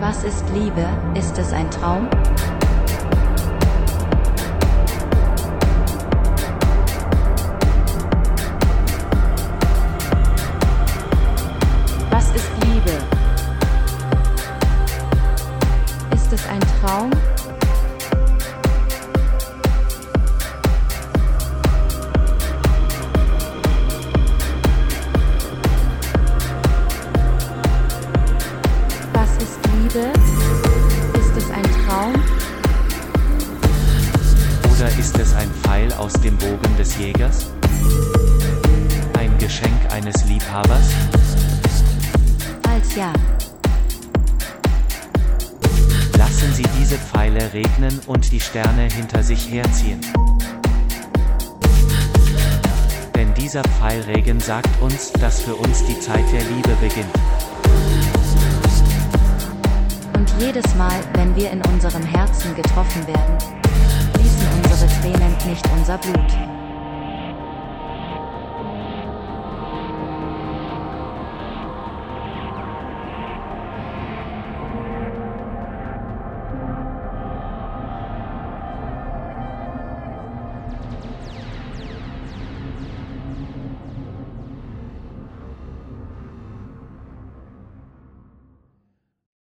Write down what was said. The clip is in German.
Was ist Liebe? Ist es ein Traum? Was ist Liebe? Ist es ein Traum? Liebe? Ist es ein Traum? Oder ist es ein Pfeil aus dem Bogen des Jägers? Ein Geschenk eines Liebhabers? Als ja. Lassen Sie diese Pfeile regnen und die Sterne hinter sich herziehen. Denn dieser Pfeilregen sagt uns, dass für uns die Zeit der Liebe beginnt. Jedes Mal, wenn wir in unserem Herzen getroffen werden, fließen unsere Tränen nicht unser Blut.